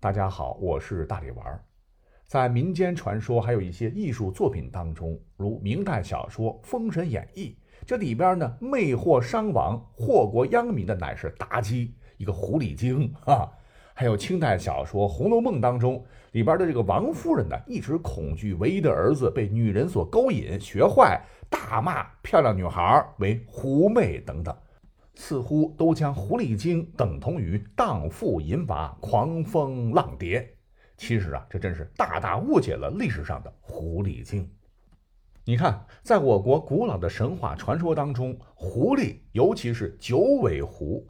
大家好，我是大力丸。在民间传说还有一些艺术作品当中，如明代小说《封神演义》，这里边呢，魅惑商王、祸国殃民的乃是妲己，一个狐狸精 啊。还有清代小说《红楼梦》当中，里边的这个王夫人呢，一直恐惧唯一的儿子被女人所勾引，学坏，大骂漂亮女孩为狐媚等等。似乎都将狐狸精等同于荡妇淫娃、狂风浪蝶。其实啊，这真是大大误解了历史上的狐狸精。你看，在我国古老的神话传说当中，狐狸，尤其是九尾狐，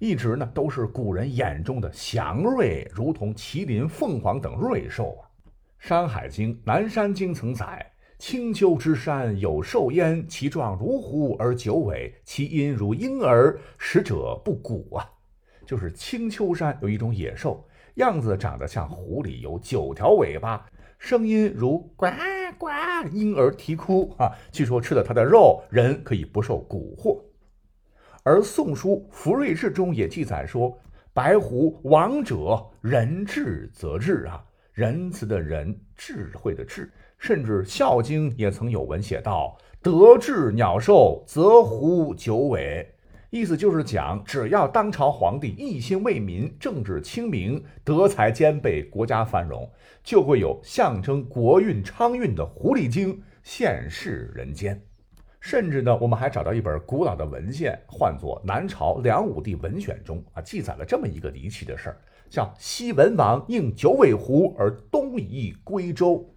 一直呢都是古人眼中的祥瑞，如同麒麟、凤凰等瑞兽啊。《山海经·南山经》曾载。青丘之山有兽焉，其状如狐而九尾，其音如婴儿，食者不蛊啊！就是青丘山有一种野兽，样子长得像狐狸，有九条尾巴，声音如呱呱婴儿啼哭啊！据说吃了它的肉，人可以不受蛊惑。而《宋书·福瑞志》中也记载说：“白狐王者，仁智则智啊，仁慈的仁，智慧的智。”甚至《孝经》也曾有文写道：“得志鸟兽，则狐九尾。”意思就是讲，只要当朝皇帝一心为民，政治清明，德才兼备，国家繁荣，就会有象征国运昌运的狐狸精现世人间。甚至呢，我们还找到一本古老的文献，唤作《南朝梁武帝文选》中啊，记载了这么一个离奇的事儿，叫西文王应九尾狐而东移归州。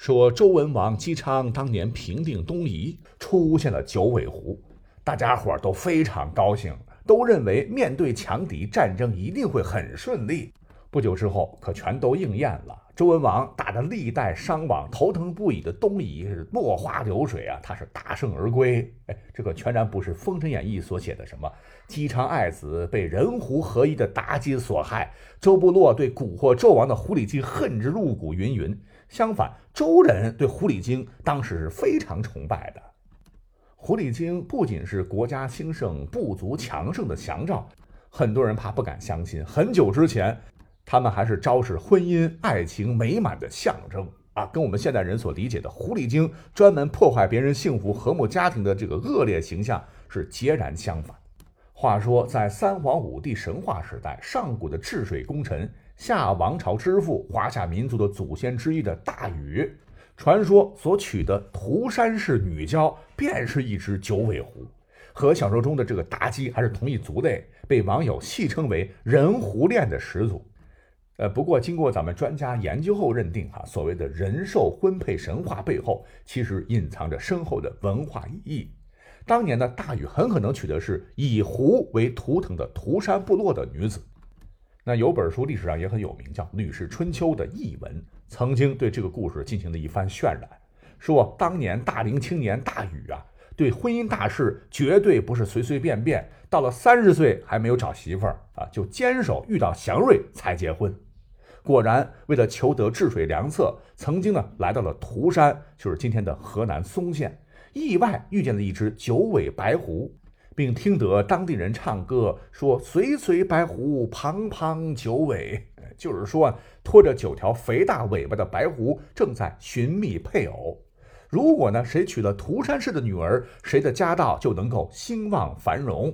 说周文王姬昌当年平定东夷，出现了九尾狐，大家伙都非常高兴，都认为面对强敌，战争一定会很顺利。不久之后，可全都应验了。周文王打得历代伤亡、头疼不已的东夷是落花流水啊，他是大胜而归。哎，这个全然不是《封神演义》所写的什么姬昌爱子被人狐合一的妲己所害，周部落对蛊惑纣王的狐狸精恨之入骨，云云。相反，周人对狐狸精当时是非常崇拜的。狐狸精不仅是国家兴盛、部族强盛的祥兆，很多人怕不敢相信。很久之前，他们还是昭示婚姻、爱情美满的象征啊，跟我们现代人所理解的狐狸精专门破坏别人幸福和睦家庭的这个恶劣形象是截然相反。话说，在三皇五帝神话时代，上古的治水功臣。夏王朝之父，华夏民族的祖先之一的大禹，传说所娶的涂山氏女娇，便是一只九尾狐，和小说中的这个妲己还是同一族类，被网友戏称为人狐恋的始祖。呃，不过经过咱们专家研究后认定，哈，所谓的人兽婚配神话背后，其实隐藏着深厚的文化意义。当年的大禹很可能娶的是以狐为图腾的涂山部落的女子。那有本书历史上也很有名，叫《吕氏春秋》的译文，曾经对这个故事进行了一番渲染，说当年大龄青年大禹啊，对婚姻大事绝对不是随随便便，到了三十岁还没有找媳妇儿啊，就坚守遇到祥瑞才结婚。果然，为了求得治水良策，曾经呢来到了涂山，就是今天的河南嵩县，意外遇见了一只九尾白狐。并听得当地人唱歌说：“随随白狐，胖胖九尾。”就是说，拖着九条肥大尾巴的白狐正在寻觅配偶。如果呢，谁娶了涂山氏的女儿，谁的家道就能够兴旺繁荣。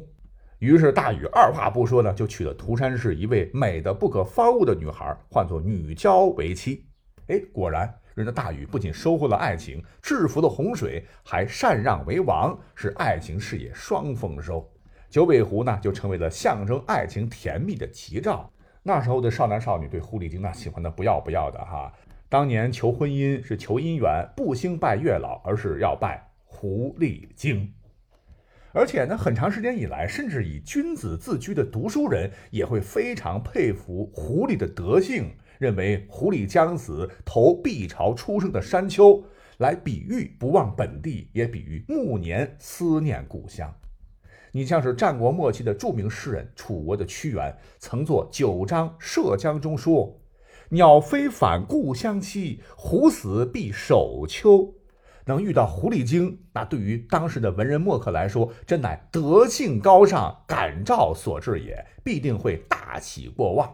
于是大禹二话不说呢，就娶了涂山氏一位美的不可方物的女孩，唤作女娇为妻。哎，果然。人的大禹不仅收获了爱情，制服了洪水，还禅让为王，使爱情事业双丰收。九尾狐呢，就成为了象征爱情甜蜜的吉兆。那时候的少男少女对狐狸精那喜欢的不要不要的哈。当年求婚姻是求姻缘，不兴拜月老，而是要拜狐狸精。而且呢，很长时间以来，甚至以君子自居的读书人也会非常佩服狐狸的德性。认为狐狸将死投碧巢出生的山丘，来比喻不忘本地，也比喻暮年思念故乡。你像是战国末期的著名诗人楚国的屈原，曾作《九章涉江》中说：“鸟飞返故乡兮，狐死必守丘。”能遇到狐狸精，那对于当时的文人墨客来说，真乃德性高尚、感召所致也，必定会大喜过望。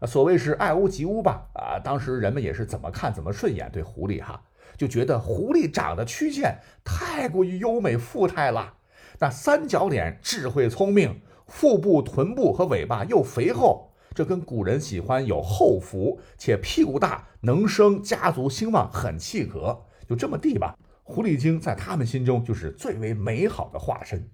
啊，所谓是爱屋及乌吧，啊，当时人们也是怎么看怎么顺眼，对狐狸哈，就觉得狐狸长得曲线太过于优美富态了，那三角脸，智慧聪明，腹部、臀部和尾巴又肥厚，这跟古人喜欢有后福且屁股大、能生家族兴旺很契合。就这么地吧，狐狸精在他们心中就是最为美好的化身。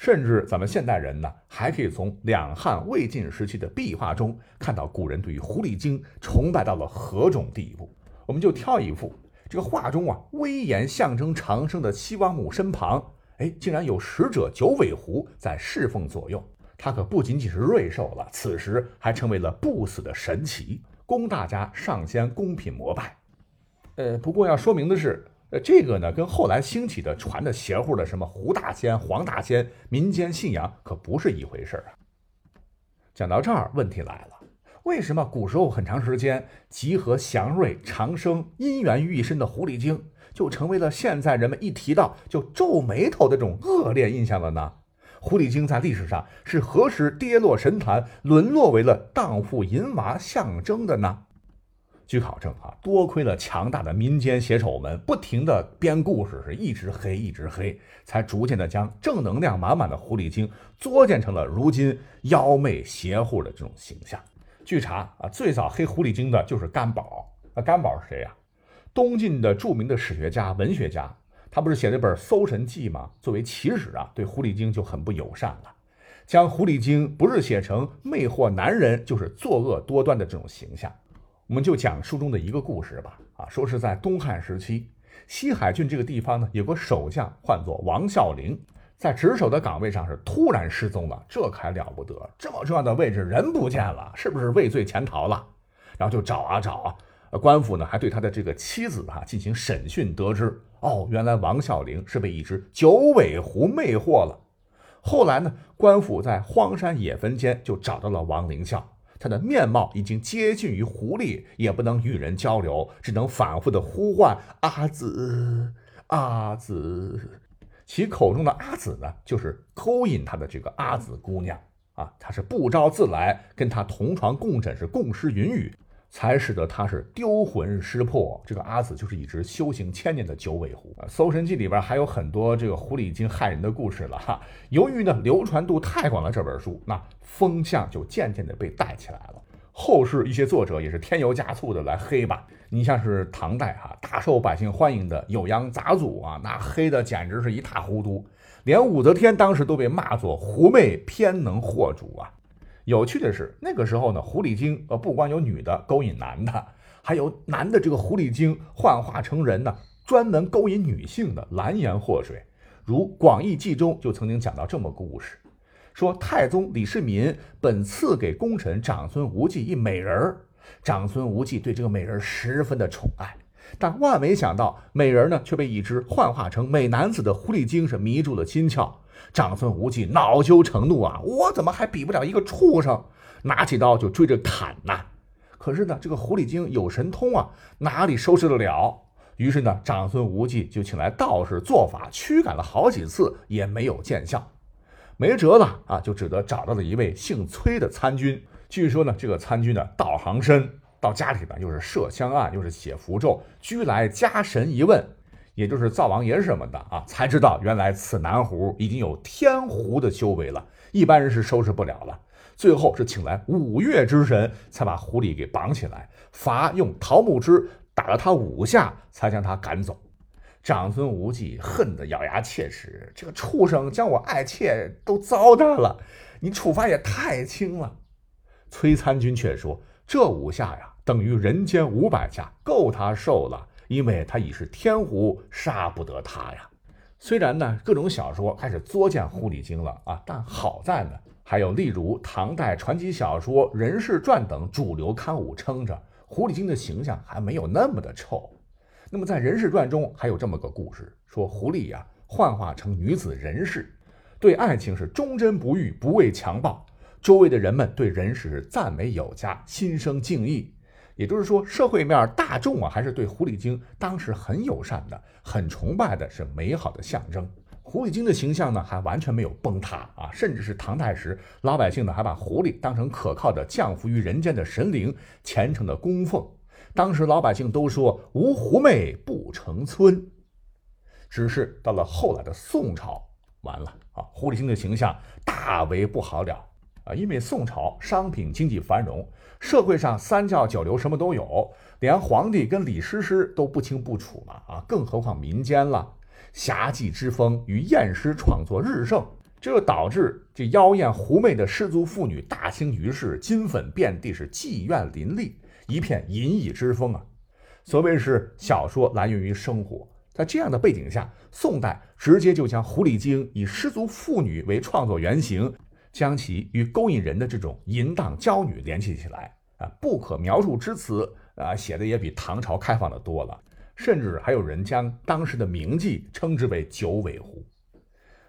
甚至咱们现代人呢，还可以从两汉、魏晋时期的壁画中看到古人对于狐狸精崇拜到了何种地步。我们就挑一幅，这个画中啊，威严象征长生的西王母身旁，哎，竟然有使者九尾狐在侍奉左右。它可不仅仅是瑞兽了，此时还成为了不死的神奇，供大家上仙供品膜拜。呃，不过要说明的是。呃，这个呢，跟后来兴起的传的邪乎的什么胡大仙、黄大仙民间信仰可不是一回事啊。讲到这儿，问题来了：为什么古时候很长时间集合祥瑞、长生、姻缘于一身的狐狸精，就成为了现在人们一提到就皱眉头的这种恶劣印象了呢？狐狸精在历史上是何时跌落神坛，沦落为了荡妇淫娃象征的呢？据考证啊，多亏了强大的民间写手们不停的编故事，是一直黑一直黑，才逐渐的将正能量满满的狐狸精作践成了如今妖媚邪乎的这种形象。据查啊，最早黑狐狸精的就是干宝。那干宝是谁呀？东晋的著名的史学家、文学家，他不是写了本《搜神记》吗？作为起始啊，对狐狸精就很不友善了，将狐狸精不是写成魅惑男人，就是作恶多端的这种形象。我们就讲书中的一个故事吧。啊，说是在东汉时期，西海郡这个地方呢，有个守将，唤作王孝龄，在值守的岗位上是突然失踪了。这可了不得，这么重要的位置人不见了，是不是畏罪潜逃了？然后就找啊找啊，官府呢还对他的这个妻子哈进行审讯，得知哦，原来王孝龄是被一只九尾狐魅惑了。后来呢，官府在荒山野坟间就找到了王灵孝。他的面貌已经接近于狐狸，也不能与人交流，只能反复的呼唤阿紫，阿紫。其口中的阿紫呢，就是勾引他的这个阿紫姑娘啊。她是不招自来，跟他同床共枕，是共诗云雨。才使得他是丢魂失魄。这个阿紫就是一只修行千年的九尾狐。《搜神记》里边还有很多这个狐狸精害人的故事了哈。由于呢流传度太广了，这本书那风向就渐渐的被带起来了。后世一些作者也是添油加醋的来黑吧。你像是唐代哈大受百姓欢迎的《酉阳杂俎》啊，那黑的简直是一塌糊涂，连武则天当时都被骂作狐媚偏能惑主啊。有趣的是，那个时候呢，狐狸精呃，不光有女的勾引男的，还有男的这个狐狸精幻化成人呢，专门勾引女性的蓝颜祸水。如《广义记》中就曾经讲到这么个故事，说太宗李世民本赐给功臣长孙无忌一美人儿，长孙无忌对这个美人十分的宠爱，但万没想到美人呢却被一只幻化成美男子的狐狸精是迷住了心窍。长孙无忌恼羞成怒啊！我怎么还比不了一个畜生？拿起刀就追着砍呐！可是呢，这个狐狸精有神通啊，哪里收拾得了？于是呢，长孙无忌就请来道士做法，驱赶了好几次也没有见效，没辙了啊，就只得找到了一位姓崔的参军。据说呢，这个参军呢道行深，到家里边又是设香案，又是写符咒，居来家神一问。也就是灶王爷什么的啊，才知道原来此男狐已经有天狐的修为了，一般人是收拾不了了。最后是请来五岳之神，才把狐狸给绑起来，罚用桃木枝打了他五下，才将他赶走。长孙无忌恨得咬牙切齿，这个畜生将我爱妾都糟蹋了，你处罚也太轻了。崔参军却说：“这五下呀，等于人间五百下，够他受了。”因为他已是天狐，杀不得他呀。虽然呢，各种小说开始作践狐狸精了啊，但好在呢，还有例如唐代传奇小说《人世传》等主流刊物撑着，狐狸精的形象还没有那么的臭。那么在《人世传》中还有这么个故事，说狐狸呀幻化成女子人世，对爱情是忠贞不渝，不畏强暴。周围的人们对人世赞美有加，心生敬意。也就是说，社会面大众啊，还是对狐狸精当时很友善的，很崇拜的，是美好的象征。狐狸精的形象呢还完全没有崩塌啊，甚至是唐代时老百姓呢还把狐狸当成可靠的降服于人间的神灵，虔诚的供奉。当时老百姓都说无狐媚不成村。只是到了后来的宋朝，完了啊，狐狸精的形象大为不好了啊，因为宋朝商品经济繁荣，社会上三教九流什么都有，连皇帝跟李师师都不清不楚嘛啊，更何况民间了。侠妓之风与艳诗创作日盛，这就导致这妖艳狐媚的失足妇女大兴于世，金粉遍地，是妓院林立，一片淫逸之风啊！所谓是小说来源于生活，在这样的背景下，宋代直接就将狐狸精以失足妇女为创作原型，将其与勾引人的这种淫荡娇女联系起来啊！不可描述之词啊，写的也比唐朝开放的多了。甚至还有人将当时的名妓称之为九尾狐。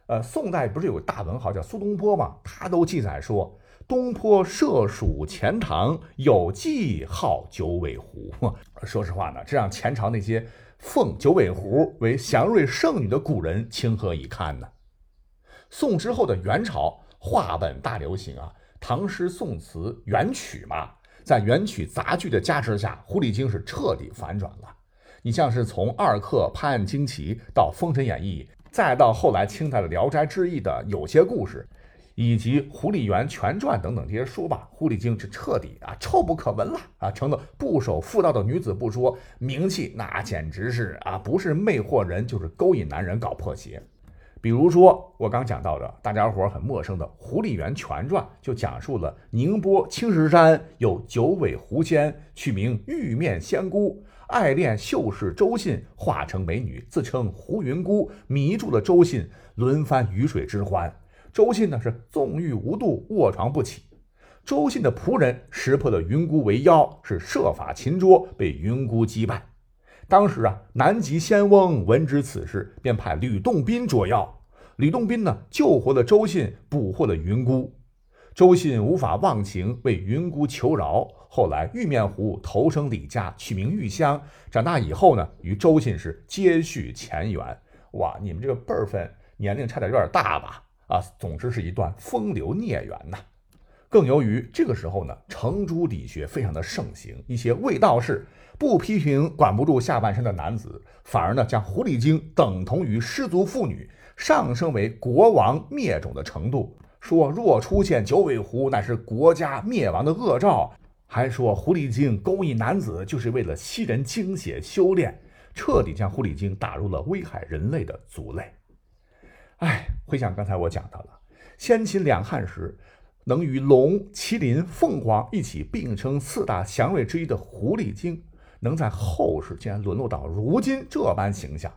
呃，宋代不是有个大文豪叫苏东坡吗？他都记载说，东坡涉蜀钱塘，有妓号九尾狐。说实话呢，这让前朝那些奉九尾狐为祥瑞圣女的古人情何以堪呢？宋之后的元朝，话本大流行啊，唐诗宋词元曲嘛，在元曲杂剧的加持下，狐狸精是彻底反转了。你像是从二刻《拍案惊奇》到《封神演义》，再到后来清代的《聊斋志异》的有些故事，以及《狐狸园全传》等等这些书吧，狐狸精是彻底啊臭不可闻了啊，成了不守妇道的女子不说，名气那简直是啊，不是魅惑人就是勾引男人搞破鞋。比如说我刚讲到的，大家伙很陌生的《狐狸园全传》，就讲述了宁波青石山有九尾狐仙，取名玉面仙姑。爱恋秀士周信，化成美女，自称胡云姑，迷住了周信，轮番鱼水之欢。周信呢是纵欲无度，卧床不起。周信的仆人识破了云姑为妖，是设法擒捉，被云姑击败。当时啊，南极仙翁闻知此事，便派吕洞宾捉妖。吕洞宾呢救活了周信，捕获了云姑。周信无法忘情，为云姑求饶。后来玉面狐投生李家，取名玉香。长大以后呢，与周信是接续前缘。哇，你们这个辈分年龄差点有点大吧？啊，总之是一段风流孽缘呐。更由于这个时候呢，程朱理学非常的盛行，一些卫道士不批评管不住下半身的男子，反而呢将狐狸精等同于失足妇女，上升为国王灭种的程度。说若出现九尾狐，乃是国家灭亡的恶兆；还说狐狸精勾引男子，就是为了吸人精血修炼，彻底将狐狸精打入了危害人类的族类。哎，回想刚才我讲到了先秦两汉时，能与龙、麒麟、凤凰一起并称四大祥瑞之一的狐狸精，能在后世竟然沦落到如今这般形象，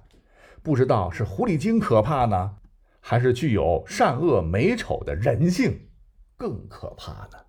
不知道是狐狸精可怕呢？还是具有善恶美丑的人性更可怕呢？